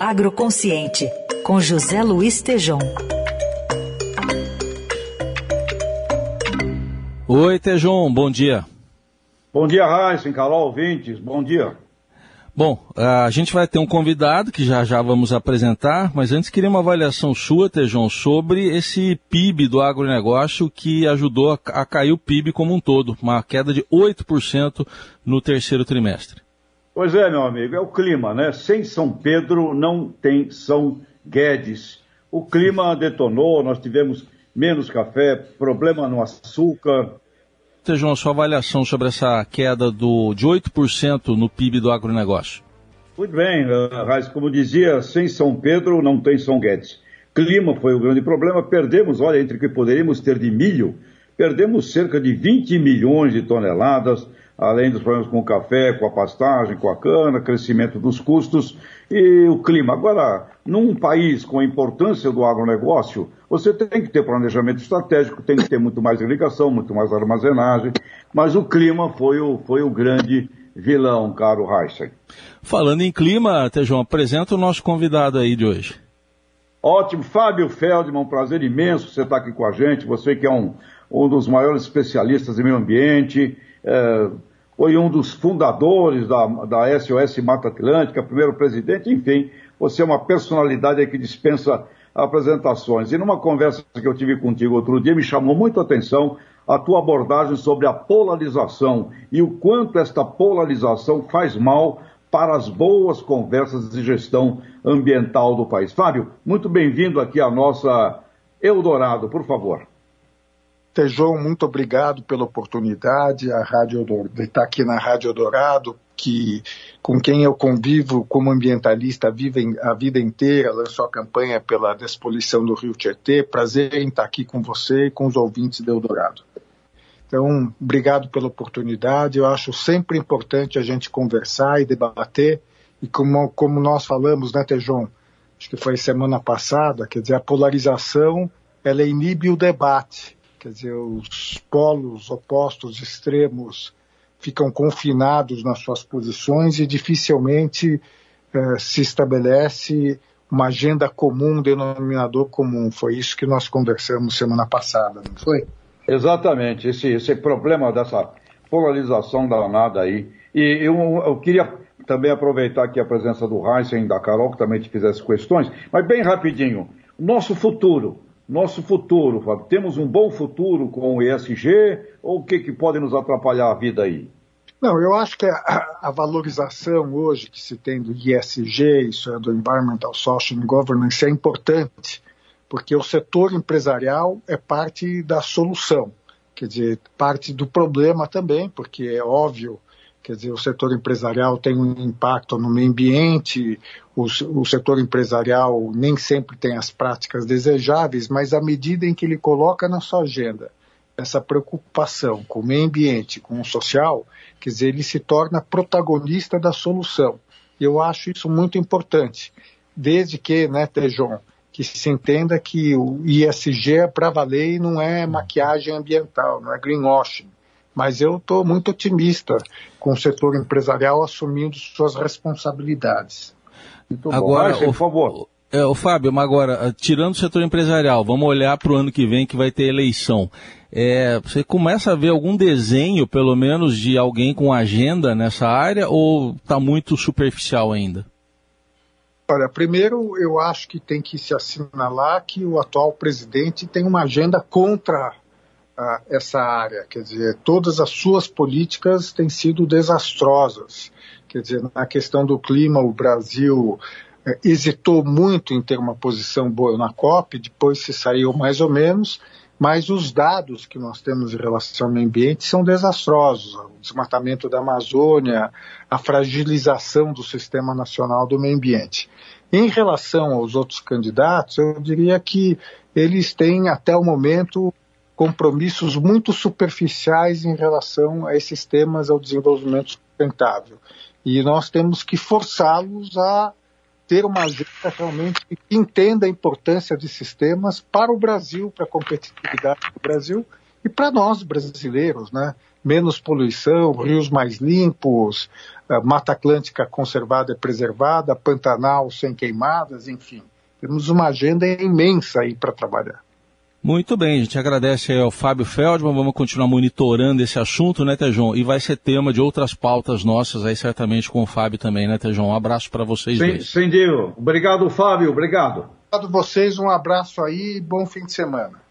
Agroconsciente, com José Luiz Tejom. Oi, Tejom, bom dia. Bom dia, Raíssa, Carol, ouvintes, bom dia. Bom, a gente vai ter um convidado que já já vamos apresentar, mas antes queria uma avaliação sua, Tejão, sobre esse PIB do agronegócio que ajudou a, a cair o PIB como um todo, uma queda de 8% no terceiro trimestre. Pois é, meu amigo, é o clima, né? Sem São Pedro não tem São Guedes. O clima detonou, nós tivemos menos café, problema no açúcar, a sua avaliação sobre essa queda do, de 8% no PIB do agronegócio? Muito bem, Raiz, como dizia, sem São Pedro não tem São Guedes. Clima foi o grande problema, perdemos, olha, entre o que poderíamos ter de milho, perdemos cerca de 20 milhões de toneladas, além dos problemas com o café, com a pastagem, com a cana, crescimento dos custos e o clima. Agora, num país com a importância do agronegócio, você tem que ter planejamento estratégico, tem que ter muito mais irrigação, muito mais armazenagem, mas o clima foi o, foi o grande vilão, caro Heisen. Falando em clima, Tejão, apresenta o nosso convidado aí de hoje. Ótimo, Fábio Feldman, um prazer imenso você estar aqui com a gente, você que é um, um dos maiores especialistas em meio ambiente, é, foi um dos fundadores da, da SOS Mata Atlântica, primeiro presidente, enfim, você é uma personalidade que dispensa apresentações. E numa conversa que eu tive contigo outro dia, me chamou muito a atenção a tua abordagem sobre a polarização e o quanto esta polarização faz mal para as boas conversas de gestão ambiental do país. Fábio, muito bem-vindo aqui à nossa Eldorado, por favor. Tejon, muito obrigado pela oportunidade, a Rádio de estar aqui na Rádio Dourado, que com quem eu convivo como ambientalista vive a vida inteira, lançou a campanha pela despoluição do Rio Tietê. Prazer em estar aqui com você e com os ouvintes de Eldorado. Então, obrigado pela oportunidade. Eu acho sempre importante a gente conversar e debater. E como, como nós falamos, né, Tejon? Acho que foi semana passada, quer dizer, a polarização ela inibe o debate quer dizer, os polos opostos extremos ficam confinados nas suas posições e dificilmente eh, se estabelece uma agenda comum, um denominador comum. Foi isso que nós conversamos semana passada, não foi? Exatamente, esse, esse problema dessa polarização danada aí. E eu, eu queria também aproveitar aqui a presença do Heisen e da Carol, que também te fizesse questões, mas bem rapidinho, nosso futuro, nosso futuro, Fábio? Temos um bom futuro com o ESG ou o que, que pode nos atrapalhar a vida aí? Não, eu acho que a, a, valorização hoje que se tem do ESG, isso é do Environmental Social Governance, é importante, porque o setor empresarial é parte da solução, quer dizer, parte do problema também, porque é óbvio Quer dizer, o setor empresarial tem um impacto no meio ambiente, o, o, setor empresarial nem sempre tem as práticas desejáveis, mas à medida em que ele coloca na sua agenda essa preocupação com o meio ambiente, com o social, quer dizer, ele se torna protagonista da solução. Eu acho isso muito importante, desde que, né, Tejon, que se entenda que o ISG é para valer e não é maquiagem ambiental, não é greenwashing mas eu estou muito otimista com o setor empresarial assumindo suas responsabilidades. Muito agora, bom. por favor. É, o Fábio, mas agora, tirando o setor empresarial, vamos olhar para o ano que vem que vai ter eleição. É, você começa a ver algum desenho, pelo menos, de alguém com agenda nessa área ou está muito superficial ainda? Olha, primeiro eu acho que tem que se assinalar que o atual presidente tem uma agenda contra a, essa área. Quer dizer, todas as suas políticas têm sido desastrosas. Quer dizer, na questão do clima, o Brasil é, hesitou muito em ter uma posição boa na COP, depois se saiu mais ou menos, mas os dados que nós temos em relação ao meio ambiente são desastrosos. O desmatamento da Amazônia, a fragilização do Sistema Nacional do Meio Ambiente. Em relação aos outros candidatos, eu diria que eles têm, até o momento, compromissos muito superficiais em relação a esses temas ao desenvolvimento sustentável. E nós temos que forçá-los a ter uma agenda realmente que entenda a importância de sistemas para o Brasil, para a competitividade do Brasil e para nós brasileiros, né? menos poluição, rios mais limpos, Mata Atlântica conservada e preservada, Pantanal sem queimadas, enfim. Temos uma agenda imensa aí para trabalhar. Muito bem, a gente agradece ao Fábio Feldman, vamos continuar monitorando esse assunto, né, Tejon? E vai ser tema de outras pautas nossas aí, certamente com o Fábio também, né, Tejon? Um abraço para vocês Sim, dois. Sim, Obrigado, Fábio, obrigado. Obrigado vocês, um abraço aí e bom fim de semana.